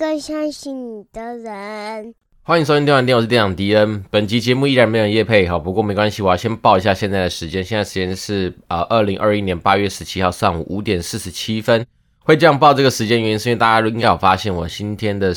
更相信你的人。欢迎收听电玩店，我是店长迪恩。本集节目依然没有夜配，好，不过没关系，我要先报一下现在的时间。现在时间是呃二零二一年八月十七号上午五点四十七分。会这样报这个时间原因是因为大家应该有发现我今天的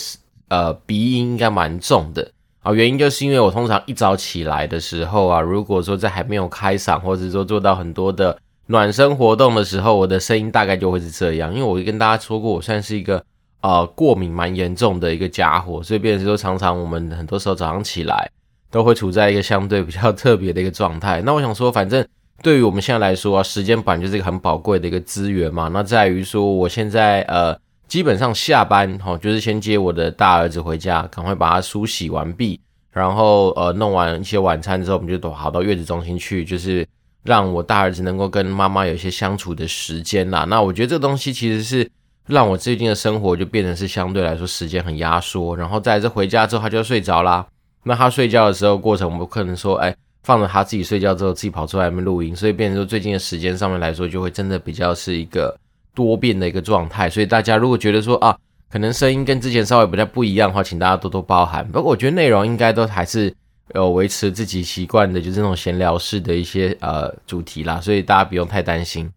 呃鼻音应该蛮重的啊，原因就是因为我通常一早起来的时候啊，如果说在还没有开嗓，或者说做到很多的。暖身活动的时候，我的声音大概就会是这样，因为我跟大家说过，我算是一个呃过敏蛮严重的一个家伙，所以变成说常常我们很多时候早上起来都会处在一个相对比较特别的一个状态。那我想说，反正对于我们现在来说啊，时间本就是一个很宝贵的一个资源嘛。那在于说，我现在呃基本上下班齁，就是先接我的大儿子回家，赶快把他梳洗完毕，然后呃弄完一些晚餐之后，我们就都跑到月子中心去，就是。让我大儿子能够跟妈妈有一些相处的时间啦。那我觉得这个东西其实是让我最近的生活就变成是相对来说时间很压缩。然后在这回家之后，他就要睡着啦。那他睡觉的时候过程，我们可能说，哎，放着他自己睡觉之后自己跑出来面录音。所以变成说最近的时间上面来说，就会真的比较是一个多变的一个状态。所以大家如果觉得说啊，可能声音跟之前稍微比较不一样的话，请大家多多包涵。不过我觉得内容应该都还是。有维持自己习惯的，就是那种闲聊式的一些呃主题啦，所以大家不用太担心。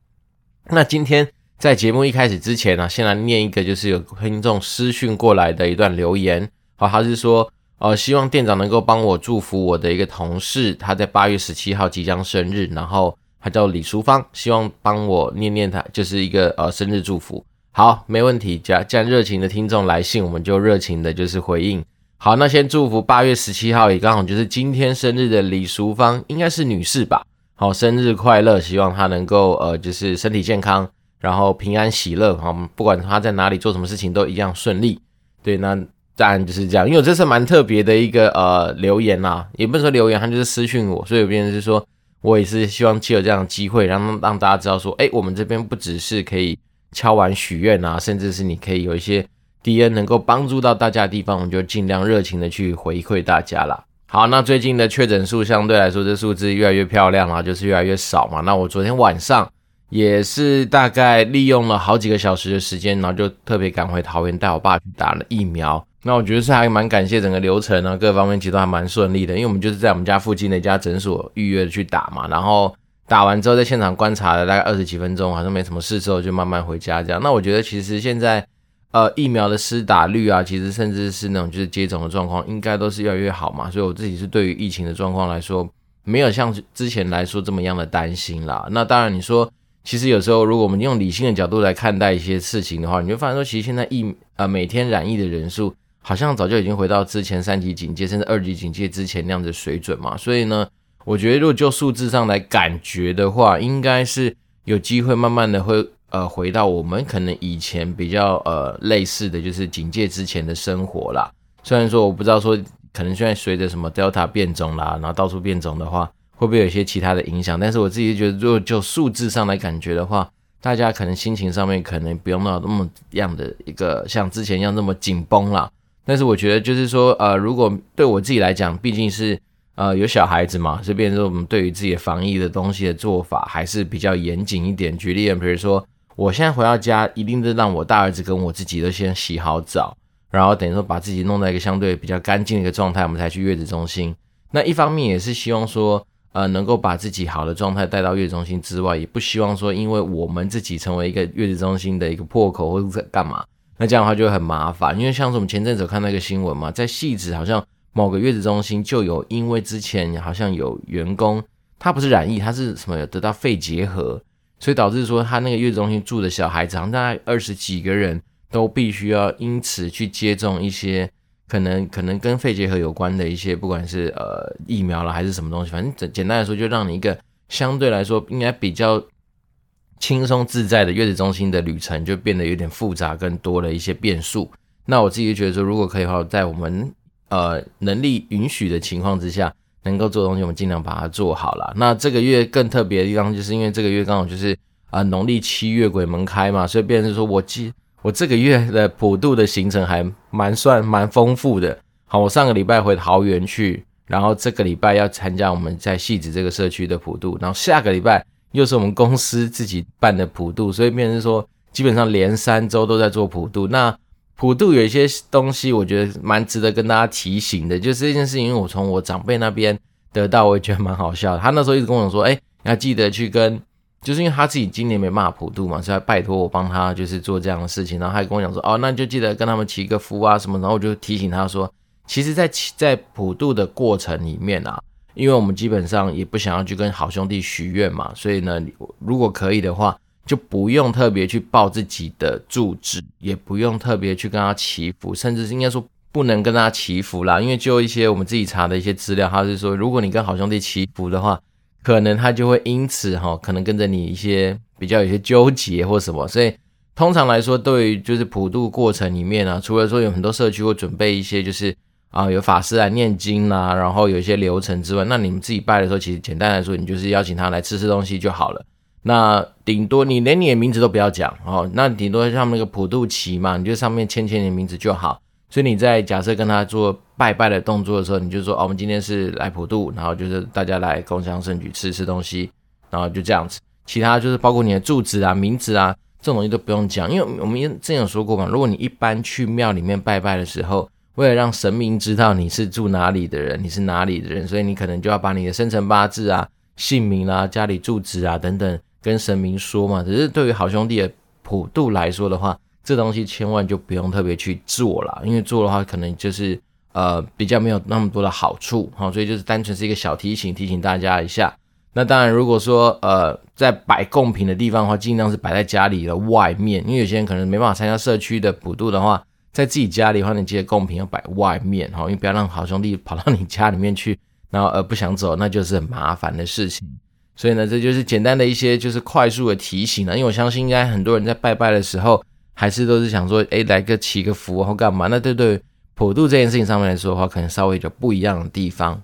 那今天在节目一开始之前呢、先来念一个就是有听众私讯过来的一段留言。好，他是说呃希望店长能够帮我祝福我的一个同事，他在八月十七号即将生日，然后他叫李淑芳，希望帮我念念他就是一个呃生日祝福。好，没问题，既然既然热情的听众来信，我们就热情的就是回应。好，那先祝福八月十七号也刚好就是今天生日的李淑芳，应该是女士吧？好，生日快乐！希望她能够呃，就是身体健康，然后平安喜乐。好，不管他在哪里做什么事情都一样顺利。对，那当然就是这样。因为我这是蛮特别的一个呃留言呐、也不是说留言，他就是私讯我，所以有别人是说我也是希望借有这样的机会，让让大家知道说，哎，我们这边不只是可以敲碗许愿啊，甚至是你可以有一些。迪恩能够帮助到大家的地方，我们就尽量热情的去回馈大家啦。好，那最近的确诊数相对来说，这数字越来越漂亮啊，就是越来越少嘛。那我昨天晚上也是大概利用了好几个小时的时间，然后就特别赶回桃园带我爸去打了疫苗。那我觉得是还蛮感谢整个流程啊，各方面其实都还蛮顺利的，因为我们就是在我们家附近的一家诊所预约去打嘛，然后打完之后在现场观察了大概二十几分钟，好像没什么事之后就慢慢回家这样。那我觉得其实现在。呃，疫苗的施打率啊，其实甚至是那种就是接种的状况，应该都是越来越好嘛。所以我自己是对于疫情的状况来说，没有像之前来说这么样的担心啦。那当然，你说其实有时候如果我们用理性的角度来看待一些事情的话，你会发现说，其实现在疫呃每天染疫的人数好像早就已经回到之前三级警戒甚至二级警戒之前那样的水准嘛。所以呢，我觉得如果就数字上来感觉的话，应该是有机会慢慢的会。呃，回到我们可能以前比较呃类似的就是警戒之前的生活啦。虽然说我不知道说可能现在随着什么 Delta 变种啦，然后到处变种的话，会不会有一些其他的影响？但是我自己觉得，如果就数字上来感觉的话，大家可能心情上面可能不用到那么样的一个像之前一样那么紧绷啦。但是我觉得就是说，呃，如果对我自己来讲，毕竟是呃有小孩子嘛，所以变说我们对于自己的防疫的东西的做法还是比较严谨一点。举例，比如说。我现在回到家，一定是让我大儿子跟我自己都先洗好澡，然后等于说把自己弄在一个相对比较干净的一个状态，我们才去月子中心。那一方面也是希望说，呃，能够把自己好的状态带到月子中心之外，也不希望说，因为我们自己成为一个月子中心的一个破口或者干嘛，那这样的话就很麻烦。因为像是我们前阵子看到一个新闻嘛，在汐止好像某个月子中心就有，因为之前好像有员工他不是染疫，他是什么得到肺结核。所以导致说，他那个月子中心住的小孩子，好像大概二十几个人都必须要因此去接种一些可能可能跟肺结核有关的一些，不管是呃疫苗了还是什么东西，反正简简单来说，就让你一个相对来说应该比较轻松自在的月子中心的旅程，就变得有点复杂，更多的一些变数。那我自己就觉得说，如果可以的话，在我们呃能力允许的情况之下。能够做的东西，我们尽量把它做好了。那这个月更特别的地方，就是因为这个月刚好就是啊农历七月鬼门开嘛，所以变成说我记我这个月的普渡的行程还蛮算蛮丰富的。好，我上个礼拜回桃园去，然后这个礼拜要参加我们在戏子这个社区的普渡，然后下个礼拜又是我们公司自己办的普渡，所以变成说基本上连三周都在做普渡。那普渡有一些东西，我觉得蛮值得跟大家提醒的，就是这件事情，因为我从我长辈那边得到，我也觉得蛮好笑。他那时候一直跟我说，哎，你要记得去跟。就是因为他自己今年没骂普渡嘛，所以他拜托我帮他就是做这样的事情，然后他还跟我讲说，哦，那就记得跟他们祈个福啊什么，然后我就提醒他说，其实在，在在普渡的过程里面啊，因为我们基本上也不想要去跟好兄弟许愿嘛，所以呢，如果可以的话，就不用特别去报自己的住址，也不用特别去跟他祈福，甚至是应该说不能跟他祈福啦，因为就一些我们自己查的一些资料，他是说，如果你跟好兄弟祈福的话。可能他就会因此哈，可能跟着你一些比较有些纠结或什么，所以通常来说，对于就是普渡过程里面啊，除了说有很多社区会准备一些就是啊有法师来念经啦，然后有一些流程之外，那你们自己拜的时候，其实简单来说，你就是邀请他来吃吃东西就好了。那顶多你连你的名字都不要讲哦，那顶多像那个普渡旗嘛，你就上面签签你的名字就好。所以你在假设跟他做拜拜的动作的时候，你就说哦，我们今天是来普渡，然后就是大家来共襄盛举，吃吃东西，然后就这样子。其他就是包括你的住址啊、名字啊这种东西都不用讲，因为我们之前有说过嘛，如果你一般去庙里面拜拜的时候，为了让神明知道你是住哪里的人，你是哪里的人，所以你可能就要把你的生辰八字啊、姓名啊、家里住址啊等等跟神明说嘛。只是对于好兄弟的普渡来说的话，这东西千万就不用特别去做了，因为做的话可能就是呃比较没有那么多的好处，好，所以就是单纯是一个小提醒，提醒大家一下。那当然，如果说呃在摆贡品的地方的话，尽量是摆在家里的外面，因为有些人可能没办法参加社区的普渡的话，在自己家里的话，你记得贡品要摆外面，哈，因为不要让好兄弟跑到你家里面去，然后呃不想走，那就是很麻烦的事情。所以呢，这就是简单的一些就是快速的提醒了，因为我相信应该很多人在拜拜的时候。还是都是想说，哎，来个祈个福或干嘛？那对对，普渡这件事情上面来说的话，可能稍微有不一样的地方。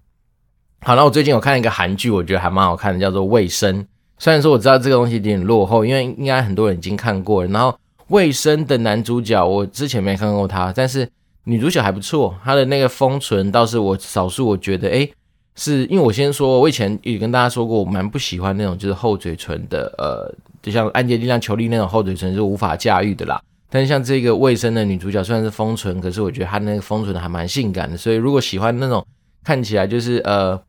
好，那我最近有看一个韩剧，我觉得还蛮好看的，叫做《卫生》。虽然说我知道这个东西有点落后，因为应该很多人已经看过了。然后《卫生》的男主角我之前没看过他，但是女主角还不错，他的那个丰唇倒是我少数我觉得，哎，是因为我先说，我以前也跟大家说过，我蛮不喜欢那种就是厚嘴唇的，呃。就像安洁莉娜·裘莉那种厚嘴唇是无法驾驭的啦。但是像这个卫生的女主角虽然是封唇，可是我觉得她那个封唇还蛮性感的。所以如果喜欢那种看起来就是呃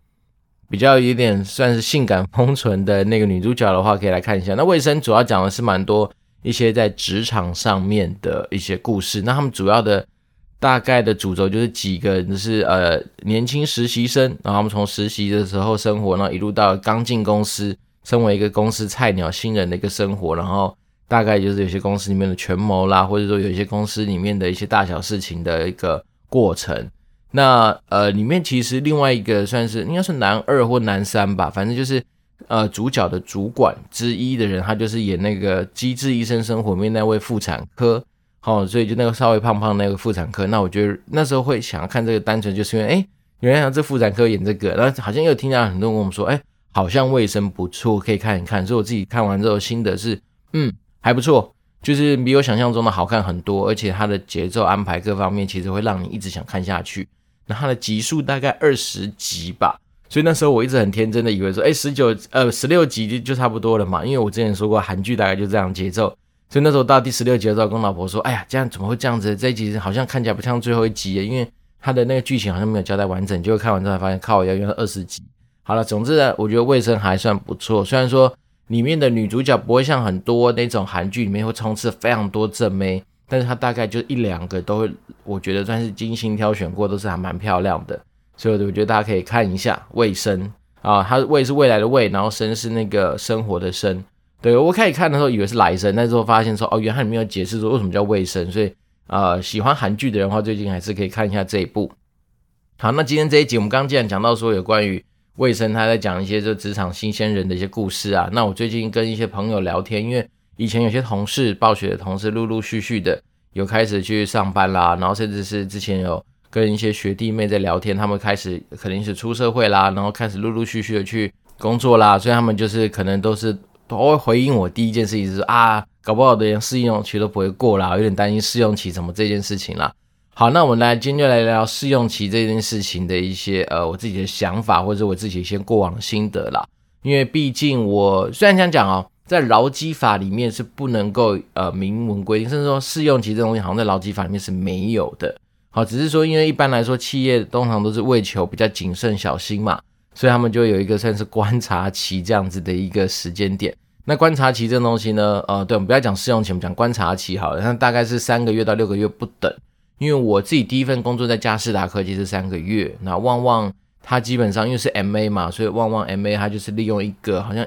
比较有点算是性感封唇的那个女主角的话，可以来看一下。那卫生主要讲的是蛮多一些在职场上面的一些故事。那他们主要的大概的主轴就是几个就是呃年轻实习生，然后他们从实习的时候生活，然后一路到刚进公司。身为一个公司菜鸟新人的一个生活，然后大概就是有些公司里面的权谋啦，或者说有一些公司里面的一些大小事情的一个过程。那呃，里面其实另外一个算是应该是男二或男三吧，反正就是呃主角的主管之一的人，他就是演那个《机智医生生活》里面那位妇产科，好，所以就那个稍微胖胖那个妇产科。那我觉得那时候会想要看这个，单纯就是因为哎，原来这妇产科演这个，然后好像又听到很多人跟我们说，哎。好像卫生不错，可以看一看。所以我自己看完之后心得是，嗯，还不错，就是比我想象中的好看很多，而且它的节奏安排各方面其实会让你一直想看下去。那它的集数大概二十集吧，所以那时候我一直很天真的以为说，哎，十九呃十六集就就差不多了嘛，因为我之前说过韩剧大概就这样节奏。所以那时候到第十六集的时候，跟老婆说，哎呀，这样怎么会这样子？这一集好像看起来不像最后一集，因为它的那个剧情好像没有交代完整。结果看完之后才发现，靠，要用到二十集。好了，总之呢，我觉得卫生还算不错。虽然说里面的女主角不会像很多那种韩剧里面会充斥非常多正妹，但是她大概就一两个都会，我觉得算是精心挑选过，都是还蛮漂亮的。所以我觉得大家可以看一下卫生啊，它未是未来的未，然后生是那个生活的生。对，我开始看的时候以为是来生，但是我发现说哦，原来里面有解释说为什么叫卫生。所以呃，喜欢韩剧的人话，最近还是可以看一下这一部。好，那今天这一集我们刚既然讲到说有关于。未生他在讲一些就职场新鲜人的一些故事啊。那我最近跟一些朋友聊天，因为以前有些同事，暴雪的同事，陆陆续续的有开始去上班啦，然后甚至是之前有跟一些学弟妹在聊天，他们开始肯定是出社会啦，然后开始陆陆续续的去工作啦，所以他们就是可能都是都会回应我第一件事情是啊，搞不好的连试用期都不会过啦，有点担心试用期什么这件事情啦。好，那我们来今天就来聊试用期这件事情的一些呃我自己的想法，或者我自己一些过往心得啦。因为毕竟我虽然想讲哦，在劳基法里面是不能够呃明文规定，甚至说试用期这东西好像在劳基法里面是没有的。好，只是说因为一般来说企业通常都是为求比较谨慎小心嘛，所以他们就有一个算是观察期这样子的一个时间点。那观察期这东西呢，呃，对，我们不要讲试用期，我们讲观察期好了，那大概是三个月到六个月不等。因为我自己第一份工作在佳士达科技是三个月，那旺旺它基本上因为是 MA 嘛，所以旺旺 MA 它就是利用一个好像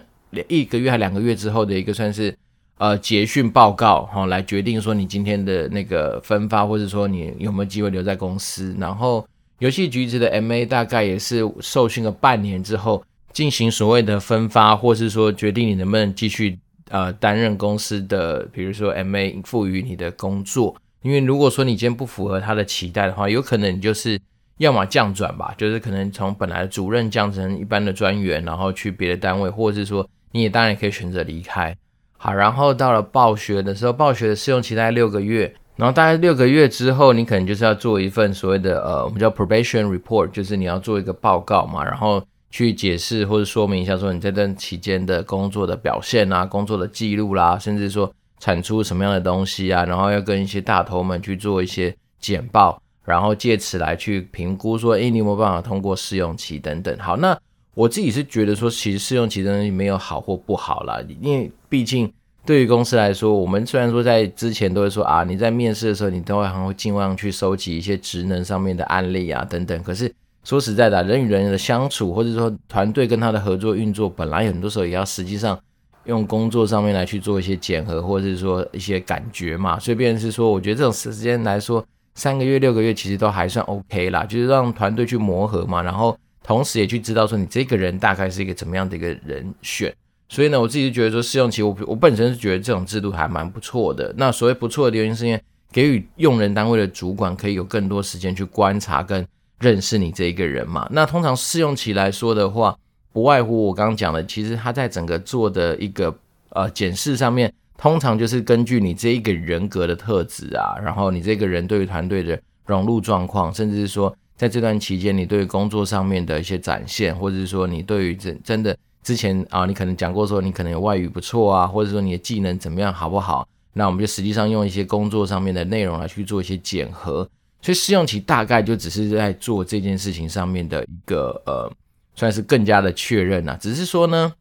一个月还两个月之后的一个算是呃结训报告哈、哦，来决定说你今天的那个分发，或者说你有没有机会留在公司。然后游戏局子的 MA 大概也是受训了半年之后进行所谓的分发，或是说决定你能不能继续呃担任公司的，比如说 MA 赋予你的工作。因为如果说你今天不符合他的期待的话，有可能你就是要么降转吧，就是可能从本来的主任降成一般的专员，然后去别的单位，或者是说你也当然可以选择离开。好，然后到了暴雪的时候，暴雪的试用期大概六个月，然后大概六个月之后，你可能就是要做一份所谓的呃，我们叫 probation report，就是你要做一个报告嘛，然后去解释或者说明一下说你这段期间的工作的表现啊，工作的记录啦，甚至说。产出什么样的东西啊？然后要跟一些大头们去做一些简报，然后借此来去评估说，诶，你有没有办法通过试用期等等。好，那我自己是觉得说，其实试用期的东西没有好或不好啦，因为毕竟对于公司来说，我们虽然说在之前都会说啊，你在面试的时候，你都会还会尽量去收集一些职能上面的案例啊等等。可是说实在的，人与人的相处，或者说团队跟他的合作运作，本来很多时候也要实际上。用工作上面来去做一些检核，或者是说一些感觉嘛，所以变成是说，我觉得这种时间来说，三个月、六个月其实都还算 OK 啦，就是让团队去磨合嘛，然后同时也去知道说你这个人大概是一个怎么样的一个人选。所以呢，我自己就觉得说试用期，我我本身是觉得这种制度还蛮不错的。那所谓不错的原因是因为给予用人单位的主管可以有更多时间去观察跟认识你这一个人嘛。那通常试用期来说的话，不外乎我刚刚讲的，其实他在整个做的一个呃检视上面，通常就是根据你这一个人格的特质啊，然后你这个人对于团队的融入状况，甚至是说在这段期间你对于工作上面的一些展现，或者是说你对于真真的之前啊，你可能讲过说你可能有外语不错啊，或者说你的技能怎么样好不好？那我们就实际上用一些工作上面的内容来去做一些检核，所以试用期大概就只是在做这件事情上面的一个呃。算是更加的确认呐，只是说呢，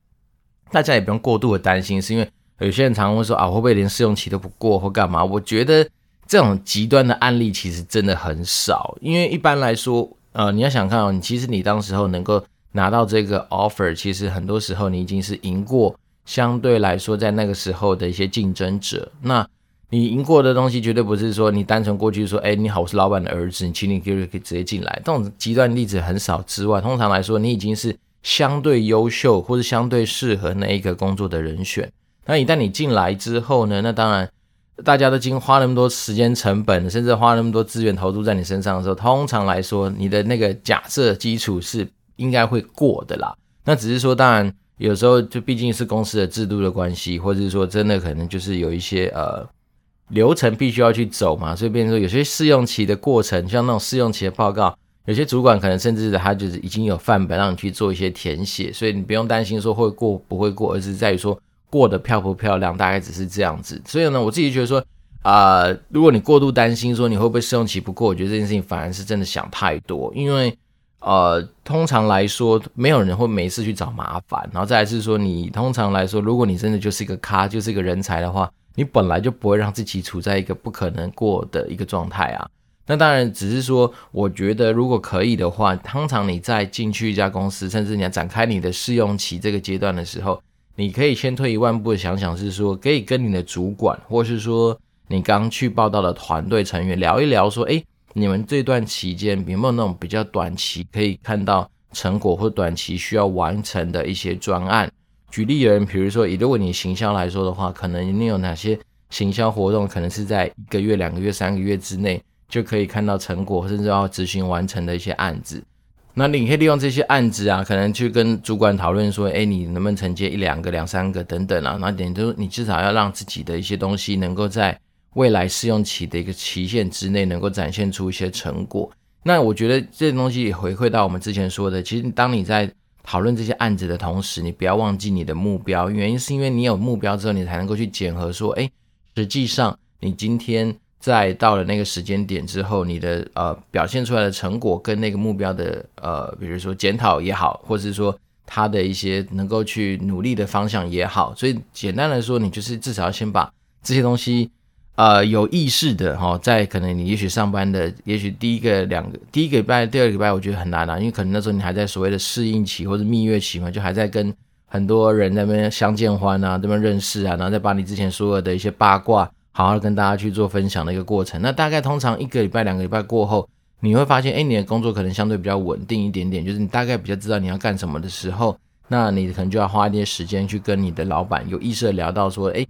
大家也不用过度的担心，是因为有些人常常会说啊，会不会连试用期都不过或干嘛？我觉得这种极端的案例其实真的很少，因为一般来说，呃，你要想看哦，你其实你当时候能够拿到这个 offer，其实很多时候你已经是赢过相对来说在那个时候的一些竞争者，那。你赢过的东西绝对不是说你单纯过去说，哎，你好，我是老板的儿子，你请你可以直接进来。这种极端例子很少之外，通常来说，你已经是相对优秀或者相对适合那一个工作的人选。那一旦你进来之后呢，那当然大家都经花那么多时间成本，甚至花那么多资源投入在你身上的时候，通常来说，你的那个假设基础是应该会过的啦。那只是说，当然有时候就毕竟是公司的制度的关系，或者是说真的可能就是有一些呃。流程必须要去走嘛，所以变成说有些试用期的过程，像那种试用期的报告，有些主管可能甚至他就是已经有范本让你去做一些填写，所以你不用担心说会过不会过，而是在于说过得漂不漂亮，大概只是这样子。所以呢，我自己觉得说啊、如果你过度担心说你会不会试用期不过，我觉得这件事情反而是真的想太多，因为呃，通常来说没有人会没事去找麻烦，然后再来是说你通常来说，如果你真的就是一个咖，就是一个人才的话。你本来就不会让自己处在一个不可能过的一个状态啊。那当然，只是说，我觉得如果可以的话，通常你在进去一家公司，甚至你要展开你的试用期这个阶段的时候，你可以先退一万步想想，是说可以跟你的主管，或是说你刚去报道的团队成员聊一聊，说，诶，你们这段期间有没有那种比较短期可以看到成果，或短期需要完成的一些专案？举例而言，比如说，以如果你行销来说的话，可能你有哪些行销活动，可能是在一个月、两个月、三个月之内就可以看到成果，甚至要执行完成的一些案子。那你可以利用这些案子啊，可能去跟主管讨论说，哎，你能不能承接一两个、两三个等等啊？那点都你至少要让自己的一些东西能够在未来试用期的一个期限之内，能够展现出一些成果。那我觉得这东西也回馈到我们之前说的，其实当你在讨论这些案子的同时，你不要忘记你的目标。原因是因为你有目标之后，你才能够去检核说，哎，实际上你今天在到了那个时间点之后，你的呃表现出来的成果跟那个目标的呃，比如说检讨也好，或者是说他的一些能够去努力的方向也好。所以简单来说，你就是至少要先把这些东西。呃，有意识的哈，在可能你也许上班的，也许第一个两个第一个礼拜、第二个礼拜，我觉得很难啊，因为可能那时候你还在所谓的适应期或者蜜月期嘛，就还在跟很多人在那边相见欢啊，这边认识啊，然后再把你之前所有的一些八卦，好好跟大家去做分享的一个过程。那大概通常一个礼拜、两个礼拜过后，你会发现，哎，你的工作可能相对比较稳定一点点，就是你大概比较知道你要干什么的时候，那你可能就要花一点时间去跟你的老板有意识的聊到说，哎。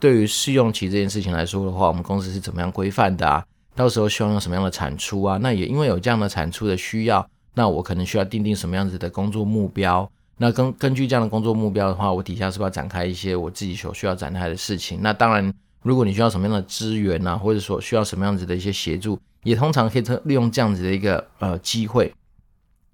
对于试用期这件事情来说的话，我们公司是怎么样规范的啊？到时候希望用什么样的产出啊？那也因为有这样的产出的需要，那我可能需要定定什么样子的工作目标？那根根据这样的工作目标的话，我底下是不是要展开一些我自己所需要展开的事情？那当然，如果你需要什么样的资源啊，或者说需要什么样子的一些协助，也通常可以利用这样子的一个呃机会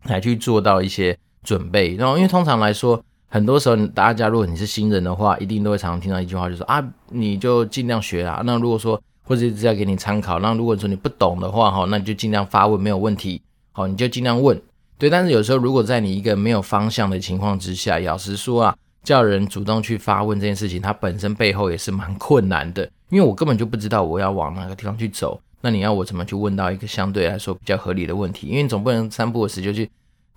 来去做到一些准备。然后，因为通常来说，很多时候，大家如果你是新人的话，一定都会常常听到一句话，就是说啊，你就尽量学啊。那如果说或者是要给你参考，那如果说你不懂的话，哈，那你就尽量发问，没有问题。好，你就尽量问。对，但是有时候如果在你一个没有方向的情况之下，老实说啊，叫人主动去发问这件事情，它本身背后也是蛮困难的，因为我根本就不知道我要往哪个地方去走。那你要我怎么去问到一个相对来说比较合理的问题？因为总不能三不五时就去。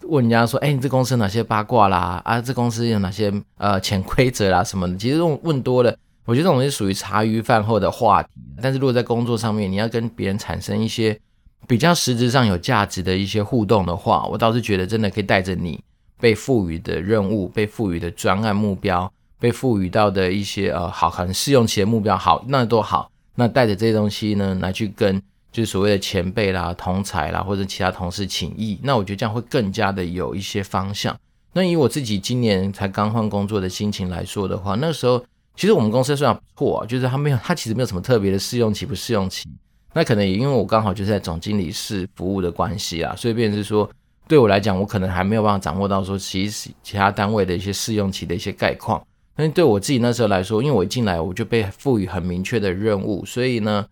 问人家说，哎，你这公司哪些八卦啦？啊，这公司有哪些呃潜规则啦什么的？其实这种问多了，我觉得这种是属于茶余饭后的话题。但是如果在工作上面，你要跟别人产生一些比较实质上有价值的一些互动的话，我倒是觉得真的可以带着你被赋予的任务、被赋予的专案目标、被赋予到的一些呃好很试用期的目标，好，那都好，那带着这些东西呢，来去跟。就是所谓的前辈啦、同才啦，或者其他同事请益，那我觉得这样会更加的有一些方向。那以我自己今年才刚换工作的心情来说的话，那时候其实我们公司虽然不错啊，就是他没有，他其实没有什么特别的试用期不试用期。那可能也因为我刚好就是在总经理室服务的关系啊，所以变是说对我来讲，我可能还没有办法掌握到说其实其他单位的一些试用期的一些概况。但是对我自己那时候来说，因为我一进来我就被赋予很明确的任务，所以呢。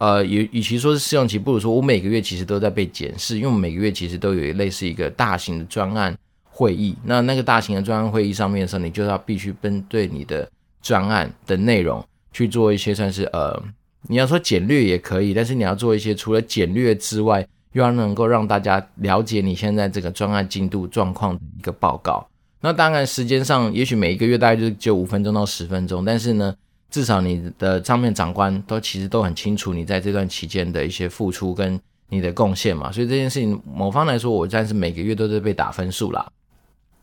呃，与与其说是试用期，不如说我每个月其实都在被检视，因为我每个月其实都有一类似一个大型的专案会议。那那个大型的专案会议上面的时候，你就要必须针对你的专案的内容去做一些算是呃，你要说简略也可以，但是你要做一些除了简略之外，又要能够让大家了解你现在这个专案进度状况的一个报告。那当然时间上，也许每一个月大概就就五分钟到十分钟，但是呢。至少你的上面长官都其实都很清楚你在这段期间的一些付出跟你的贡献嘛，所以这件事情某方来说，我暂时每个月都在被打分数啦。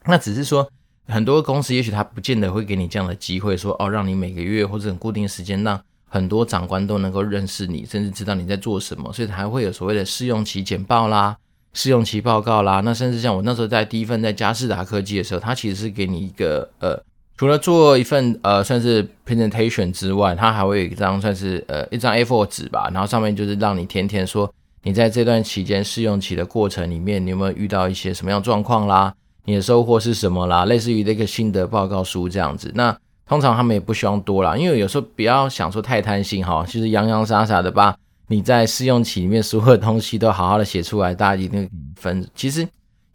那只是说很多公司也许他不见得会给你这样的机会，说哦，让你每个月或者很固定时间，让很多长官都能够认识你，甚至知道你在做什么，所以还会有所谓的试用期简报啦、试用期报告啦。那甚至像我那时候在第一份在佳士达科技的时候，他其实是给你一个呃。除了做一份呃算是 presentation 之外，它还会有一张算是呃一张 A4 纸吧，然后上面就是让你填填说你在这段期间试用期的过程里面，你有没有遇到一些什么样状况啦，你的收获是什么啦，类似于那个心得报告书这样子。那通常他们也不希望多啦，因为有时候不要想说太贪心哈，其实洋洋洒洒的把你在试用期里面所有的东西都好好的写出来，大家一定分。其实。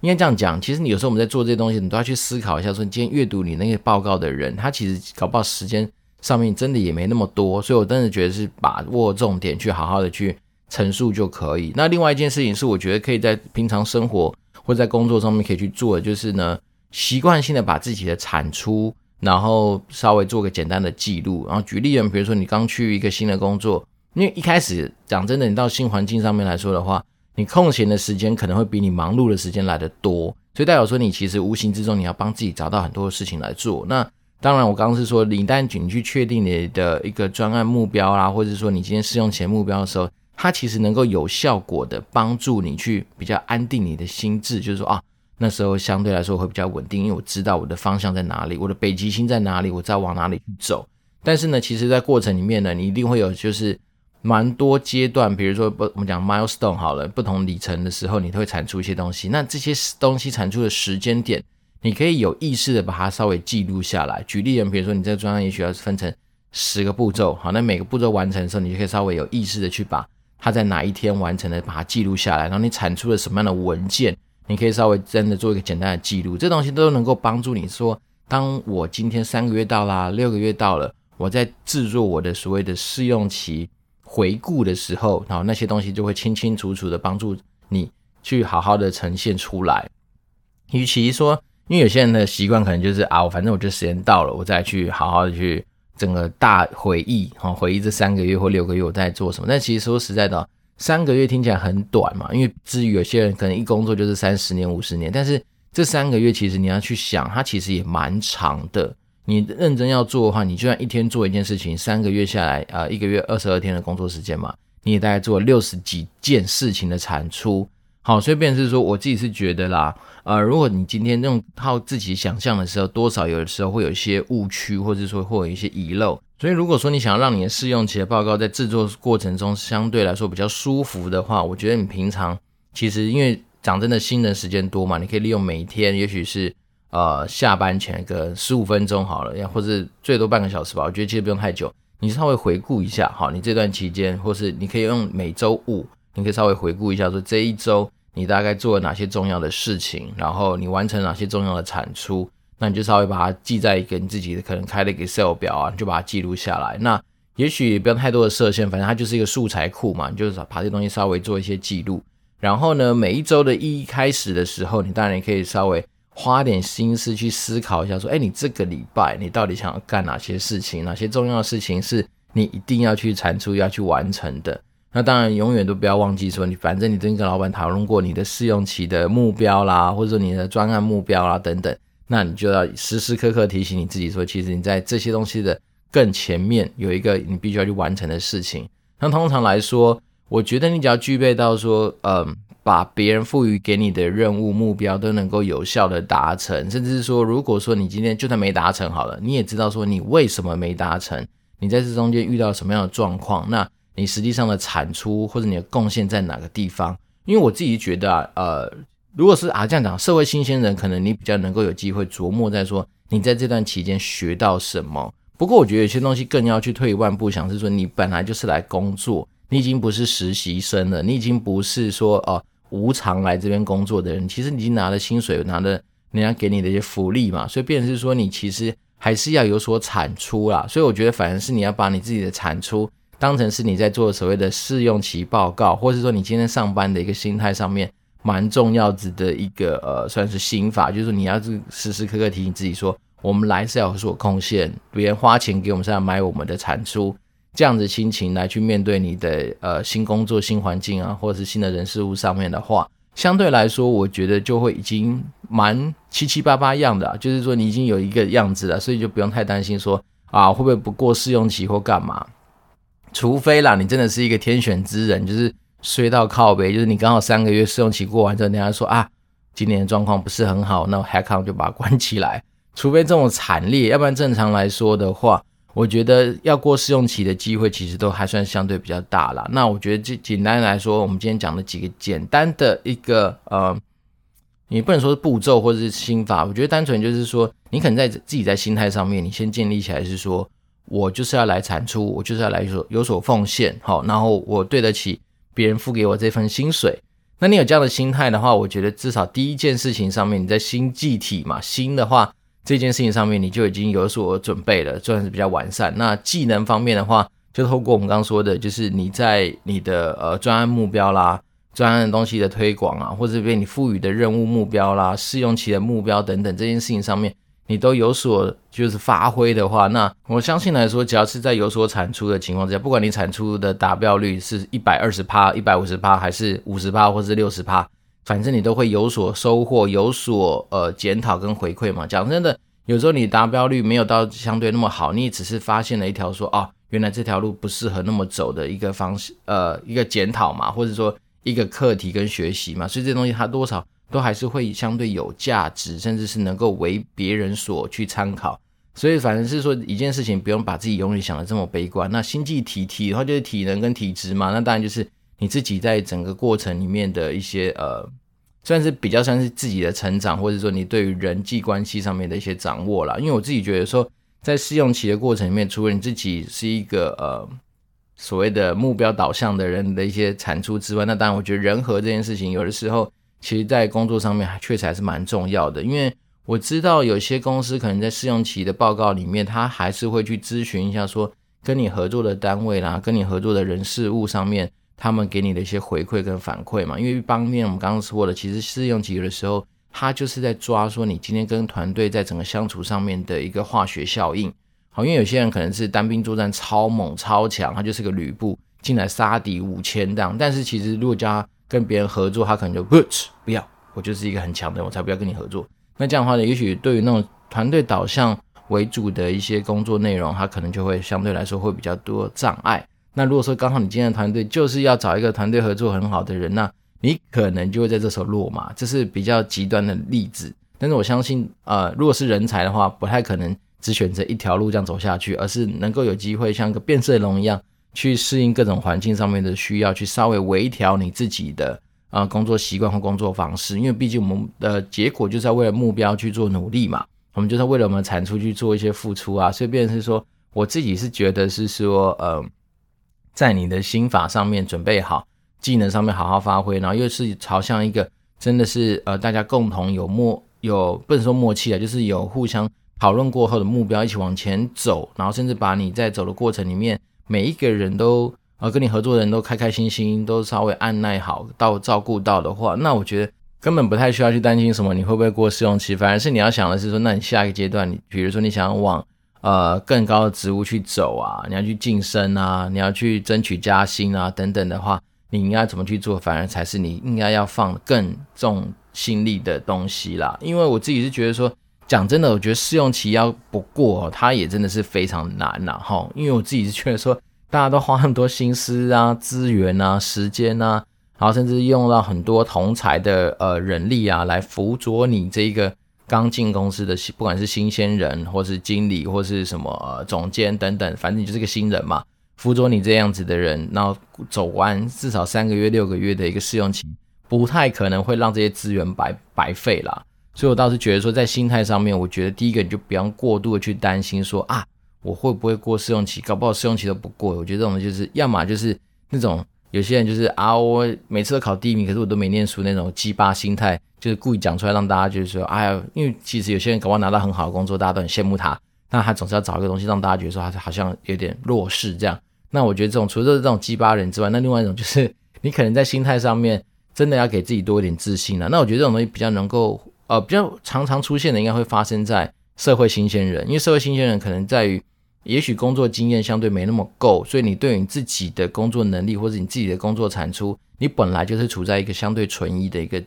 应该这样讲，其实你有时候我们在做这些东西，你都要去思考一下，说你今天阅读你那个报告的人，他其实搞不好时间上面真的也没那么多，所以我真的觉得是把握重点去好好的去陈述就可以。那另外一件事情是，我觉得可以在平常生活或在工作上面可以去做的，就是呢，习惯性的把自己的产出，然后稍微做个简单的记录。然后举例，比如说你刚去一个新的工作，因为一开始讲真的，你到新环境上面来说的话。你空闲的时间可能会比你忙碌的时间来得多，所以代表说你其实无形之中你要帮自己找到很多的事情来做。那当然，我刚刚是说，你单仅去确定你的一个专案目标啦，或者说你今天试用前目标的时候，它其实能够有效果的帮助你去比较安定你的心智，就是说啊，那时候相对来说会比较稳定，因为我知道我的方向在哪里，我的北极星在哪里，我在往哪里去走。但是呢，其实在过程里面呢，你一定会有就是。蛮多阶段，比如说不，我们讲 milestone 好了，不同里程的时候，你都会产出一些东西。那这些东西产出的时间点，你可以有意识的把它稍微记录下来。举例人，比如说你这个专案也许要分成十个步骤，好，那每个步骤完成的时候，你就可以稍微有意识的去把它在哪一天完成的，把它记录下来。然后你产出了什么样的文件，你可以稍微真的做一个简单的记录。这东西都能够帮助你说，当我今天三个月到啦，六个月到了，我在制作我的所谓的试用期回顾的时候，然后那些东西就会清清楚楚的帮助你去好好的呈现出来。与其说，因为有些人的习惯可能就是啊，我反正我就时间到了，我再去好好的去整个大回忆，哈，回忆这三个月或六个月我在做什么。但其实说实在的，三个月听起来很短嘛，因为至于有些人可能一工作就是三十年、五十年，但是这三个月其实你要去想，它其实也蛮长的。你认真要做的话，你就算一天做一件事情，三个月下来，啊、一个月二十二天的工作时间嘛，你也大概做六十几件事情的产出。好，所以变成是说，我自己是觉得啦，呃，如果你今天用靠自己想象的时候，多少有的时候会有一些误区，或者说会有一些遗漏。所以如果说你想要让你的试用期的报告在制作过程中相对来说比较舒服的话，我觉得你平常其实因为讲真的，新人时间多嘛，你可以利用每一天，也许是呃下班前个十五分钟好了，或者最多半个小时吧。我觉得其实不用太久，你稍微回顾一下，好，你这段期间，或是你可以用每周五。你可以稍微回顾一下，说这一周你大概做了哪些重要的事情，然后你完成哪些重要的产出，那你就稍微把它记在一个你自己的可能开了一个 Excel 表啊，你就把它记录下来。那也许也不用太多的设限，反正它就是一个素材库嘛，你就是把这东西稍微做一些记录。然后呢，每一周的一开始的时候，你当然也可以稍微花点心思去思考一下，说，哎，你这个礼拜你到底想要干哪些事情？哪些重要的事情是你一定要去产出、要去完成的？那当然，永远都不要忘记说，你反正你跟跟老板讨论过你的试用期的目标啦，或者说你的专案目标啦等等，那你就要时时刻刻提醒你自己说，其实你在这些东西的更前面有一个你必须要去完成的事情。那通常来说，我觉得你只要具备到说，嗯，把别人赋予给你的任务目标都能够有效的达成，甚至是说，如果说你今天就算没达成好了，你也知道说你为什么没达成，你在这中间遇到什么样的状况，那。你实际上的产出或者你的贡献在哪个地方？因为我自己觉得啊，呃，如果是啊这样讲，社会新鲜人可能你比较能够有机会琢磨在说你在这段期间学到什么。不过我觉得有些东西更要去退一万步想，是说你本来就是来工作，你已经不是实习生了，你已经不是说哦、无偿来这边工作的人，其实你已经拿了薪水，拿了人家给你的一些福利嘛，所以变成是说你其实还是要有所产出啦。所以我觉得反而是你要把你自己的产出。当成是你在做所谓的试用期报告，或是说你今天上班的一个心态上面蛮重要子的一个呃，算是心法，就是说你要是时时刻刻提醒自己说，我们来是要有所贡献，别人花钱给我们是要买我们的产出，这样子心情来去面对你的呃新工作、新环境啊，或者是新的人事物上面的话，相对来说，我觉得就会已经蛮七七八八样的，就是说你已经有一个样子了，所以就不用太担心说啊会不会不过试用期或干嘛。除非啦，你真的是一个天选之人，就是衰到靠北，就是你刚好三个月试用期过完之后，人家说啊，今年的状况不是很好，那我 headcount 就把它关起来。除非这种惨烈，要不然正常来说的话，我觉得要过试用期的机会其实都还算相对比较大啦。那我觉得这简单来说，我们今天讲的几个简单的一个呃，你不能说是步骤或者是心法，我觉得单纯就是说，你可能在自己在心态上面，你先建立起来是说。我就是要来产出，我就是要来有有所奉献，好，然后我对得起别人付给我这份薪水。那你有这样的心态的话，我觉得至少第一件事情上面，你在心技体嘛，心的话，这件事情上面你就已经有所准备了，算是比较完善。那技能方面的话，就透过我们刚刚说的，就是你在你的呃专案目标啦、专案的东西的推广啊，或者被你赋予的任务目标啦、试用期的目标等等这件事情上面。你都有所就是发挥的话，那我相信来说，只要是在有所产出的情况之下，不管你产出的达标率是一百二十趴、一百五十趴，还是五十趴，或是六十趴，反正你都会有所收获，有所呃检讨跟回馈嘛。讲真的，有时候你达标率没有到相对那么好，你只是发现了一条说哦，原来这条路不适合那么走的一个方式，呃，一个检讨嘛，或者说一个课题跟学习嘛，所以这东西它多少。都还是会相对有价值，甚至是能够为别人所去参考。所以，反正是说一件事情，不用把自己永远想的这么悲观。那心计体体的话，就是体能跟体质嘛。那当然就是你自己在整个过程里面的一些呃算是比较算是自己的成长，或者说你对于人际关系上面的一些掌握啦。因为我自己觉得说，在试用期的过程里面，除了你自己是一个呃所谓的目标导向的人的一些产出之外，那当然我觉得人和这件事情，有的时候其实在工作上面还确实还是蛮重要的。因为我知道有些公司可能在试用期的报告里面，他还是会去咨询一下说，跟你合作的单位啦，跟你合作的人事物上面。他们给你的一些回馈跟反馈嘛，因为一方面我们刚刚说的，其实试用期的时候，他就是在抓说你今天跟团队在整个相处上面的一个化学效应。好，因为有些人可能是单兵作战超猛超强，他就是个吕布进来杀敌五千这样，但是其实如果叫他跟别人合作，他可能就不不要，我就是一个很强的人，我才不要跟你合作。那这样的话呢，也许对于那种团队导向为主的一些工作内容，他可能就会相对来说会比较多障碍。那如果说刚好你今天的团队就是要找一个团队合作很好的人，那你可能就会在这时候落马，这是比较极端的例子。但是我相信，呃，如果是人才的话，不太可能只选择一条路这样走下去，而是能够有机会像个变色龙一样去适应各种环境上面的需要，去稍微微调你自己的呃工作习惯或工作方式。因为毕竟我们的结果就是要为了目标去做努力嘛，我们就是为了我们产出去做一些付出啊。所以，变成是说，我自己是觉得是说，呃。在你的心法上面准备好，技能上面好好发挥，然后又是朝向一个真的是呃大家共同有默有不能说默契啊，就是有互相讨论过后的目标一起往前走，然后甚至把你在走的过程里面每一个人都呃跟你合作的人都开开心心，都稍微按耐好到照顾到的话，那我觉得根本不太需要去担心什么你会不会过试用期，反而是你要想的是说，那你下一个阶段，你比如说你想往。呃，更高的职务去走啊，你要去晋升啊，你要去争取加薪啊，等等的话，你应该怎么去做，反而才是你应该要放更重心力的东西啦。因为我自己是觉得说，讲真的，我觉得试用期要不过，它也真的是非常难呐，哈。因为我自己是觉得说，大家都花很多心思啊、资源啊、时间啊，然后甚至用到很多同才的呃人力啊，来辅佐你这个。刚进公司的，不管是新鲜人，或是经理，或是什么、总监等等，反正你就是个新人嘛。辅佐你这样子的人，那走完至少三个月、六个月的一个试用期，不太可能会让这些资源白白费啦。所以我倒是觉得说，在心态上面，我觉得第一个你就不要过度的去担心说啊，我会不会过试用期？搞不好试用期都不过。我觉得这种就是，要么就是那种。有些人就是啊，我每次都考第一名，可是我都没念书那种鸡巴心态，就是故意讲出来让大家就是说，哎呀，因为其实有些人搞不好拿到很好的工作，大家都很羡慕他，但他总是要找一个东西让大家觉得说他好像有点弱势这样。那我觉得这种除了这种鸡巴人之外，那另外一种就是你可能在心态上面真的要给自己多一点自信了。那我觉得这种东西比较能够呃比较常常出现的，应该会发生在社会新鲜人，因为社会新鲜人可能在于。也许工作经验相对没那么够，所以你对你自己的工作能力或者你自己的工作产出，你本来就是处在一个相对存疑的一个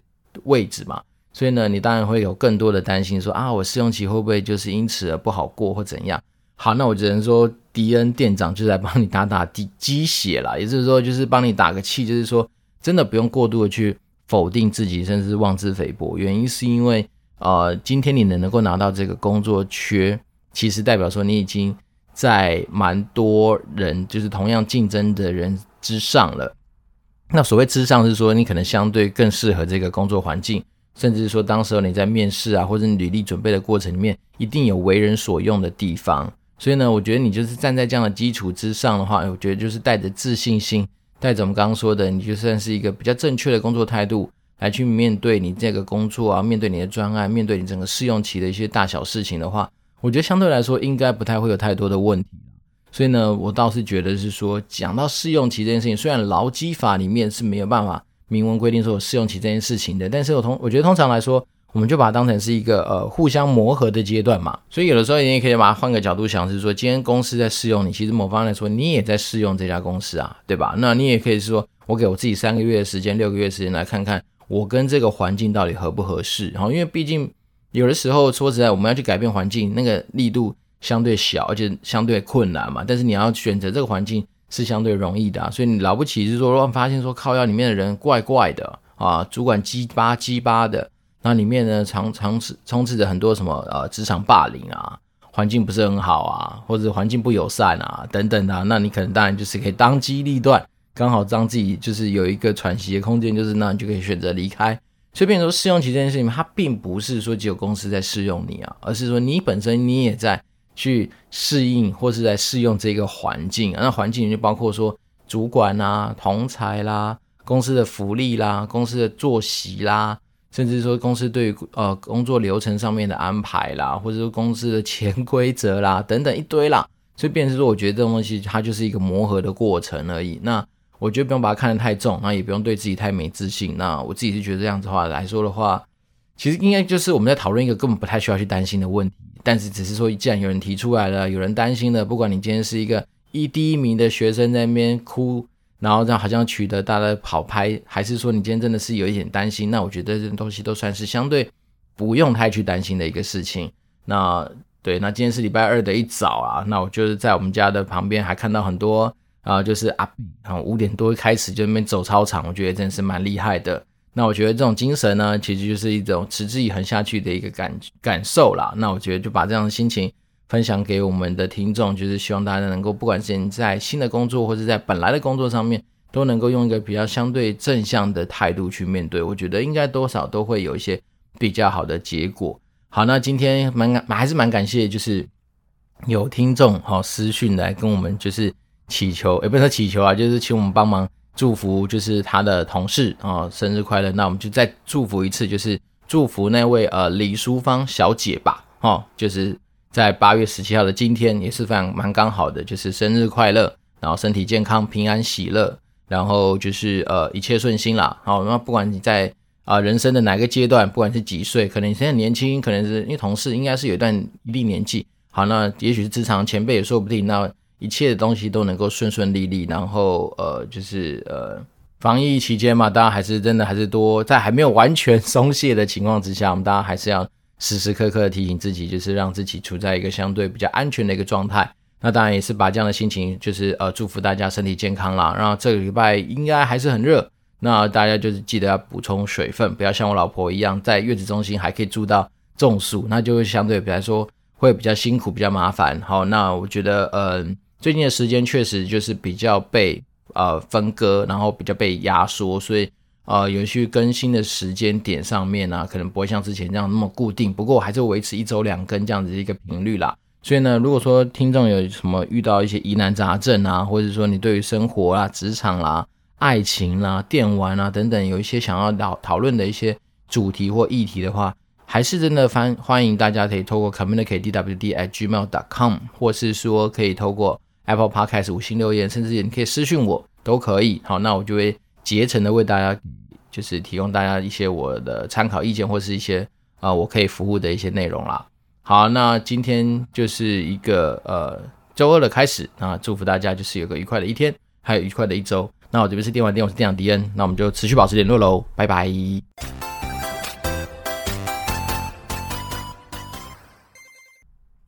位置嘛，所以呢，你当然会有更多的担心说，啊，我试用期会不会就是因此而不好过或怎样？好，那我只能说，迪恩店长就来帮你打打鸡鸡血啦，也就是说，就是帮你打个气，就是说，真的不用过度的去否定自己，甚至妄自菲薄。原因是因为，呃，今天你能能够拿到这个工作缺，其实代表说你已经。在蛮多人就是同样竞争的人之上了。那所谓之上是说，你可能相对更适合这个工作环境，甚至是说，当时候你在面试啊，或者履历准备的过程里面，一定有为人所用的地方。所以呢，我觉得你就是站在这样的基础之上的话，我觉得就是带着自信心，带着我们刚刚说的，你就算是一个比较正确的工作态度来去面对你这个工作啊，面对你的专案，面对你整个试用期的一些大小事情的话。我觉得相对来说应该不太会有太多的问题，所以呢，我倒是觉得是说，讲到试用期这件事情，虽然劳基法里面是没有办法明文规定说有试用期这件事情的，但是我通我觉得通常来说，我们就把它当成是一个呃互相磨合的阶段嘛。所以有的时候你也可以把它换个角度想，是说今天公司在试用你，其实某方来说你也在试用这家公司啊，对吧？那你也可以说我给我自己三个月的时间、六个月时间来看看我跟这个环境到底合不合适，然后因为毕竟。有的时候说实在，我们要去改变环境，那个力度相对小，而且相对困难嘛。但是你要选择这个环境是相对容易的啊，所以你了不起是说，如果发现说靠腰里面的人怪怪的啊，主管鸡巴鸡巴的，那里面呢常常是充斥着很多什么呃职场霸凌啊，环境不是很好啊，或者环境不友善啊等等的啊，那你可能当然就是可以当机立断，刚好让自己就是有一个喘息的空间，就是那你就可以选择离开。所以变成说试用期这件事情，它并不是说只有公司在试用你啊，而是说你本身你也在去适应或是在试用这个环境。那环境就包括说主管啦、同才啦、公司的福利啦、公司的作息啦。甚至说公司对于呃工作流程上面的安排啦，或者说公司的潜规则啦等等一堆啦，所以变成说，我觉得这种东西它就是一个磨合的过程而已。那我觉得不用把它看得太重，那也不用对自己太没自信。那我自己是觉得这样子的话来说的话，其实应该就是我们在讨论一个根本不太需要去担心的问题。但是只是说，既然有人提出来了，有人担心了，不管你今天是一个一第一名的学生在那边哭。然后这样好像取得大家的好拍，还是说你今天真的是有一点担心？那我觉得这东西都算是相对不用太去担心的一个事情。那对，那今天是礼拜二的一早啊，那我就是在我们家的旁边还看到很多啊、就是阿比啊五点多开始就那边走操场，我觉得真的是蛮厉害的。那我觉得这种精神呢，其实就是一种持之以恒下去的一个感感受啦。那我觉得就把这样的心情。分享给我们的听众，就是希望大家能够，不管是你在新的工作，或者在本来的工作上面，都能够用一个比较相对正向的态度去面对。我觉得应该多少都会有一些比较好的结果。好，那今天蛮感还是蛮感谢，就是有听众哈私讯来跟我们就是祈求，也不是祈求啊，就是请我们帮忙祝福，就是他的同事啊生日快乐。那我们就再祝福一次，就是祝福那位呃李淑芳小姐吧，哦，就是。在八月十七号的今天也是非常蛮刚好的，就是生日快乐，然后身体健康、平安喜乐，然后就是呃一切顺心啦。好，那不管你在啊、呃、人生的哪个阶段，不管是几岁，可能你现在年轻，可能是因为同事应该是有一段一定年纪。好，那也许是职场前辈也说不定。那一切的东西都能够顺顺利利，然后呃就是呃防疫期间嘛，大家还是真的还是多在还没有完全松懈的情况之下，我们大家还是要。时时刻刻提醒自己，就是让自己处在一个相对比较安全的一个状态。那当然也是把这样的心情，就是呃祝福大家身体健康啦。然后这个礼拜应该还是很热，那大家就是记得要补充水分，不要像我老婆一样在月子中心还可以住到中暑，那就会相对比来说会比较辛苦，比较麻烦。好，那我觉得呃最近的时间确实就是比较被呃分割，然后比较被压缩，所以。呃，有些更新的时间点上面呢、啊，可能不会像之前这样那么固定，不过我还是维持一周两更这样子一个频率啦。所以呢，如果说听众有什么遇到一些疑难杂症啊，或者说你对于生活啊、职场啦、啊、爱情啦、啊、电玩啊等等，有一些想要讨讨论的一些主题或议题的话，还是真的欢欢迎大家可以透过 communicate dwd at gmail dot com 或是说可以透过 Apple Podcast 五星留言，甚至你可以私讯我都可以。好，那我就会。竭诚的为大家，就是提供大家一些我的参考意见，或是一些啊、我可以服务的一些内容啦。好，那今天就是一个呃周二的开始，那祝福大家就是有个愉快的一天，还有愉快的一周。那我这边是电玩店，我是店长迪恩，那我们就持续保持联络喽，拜拜。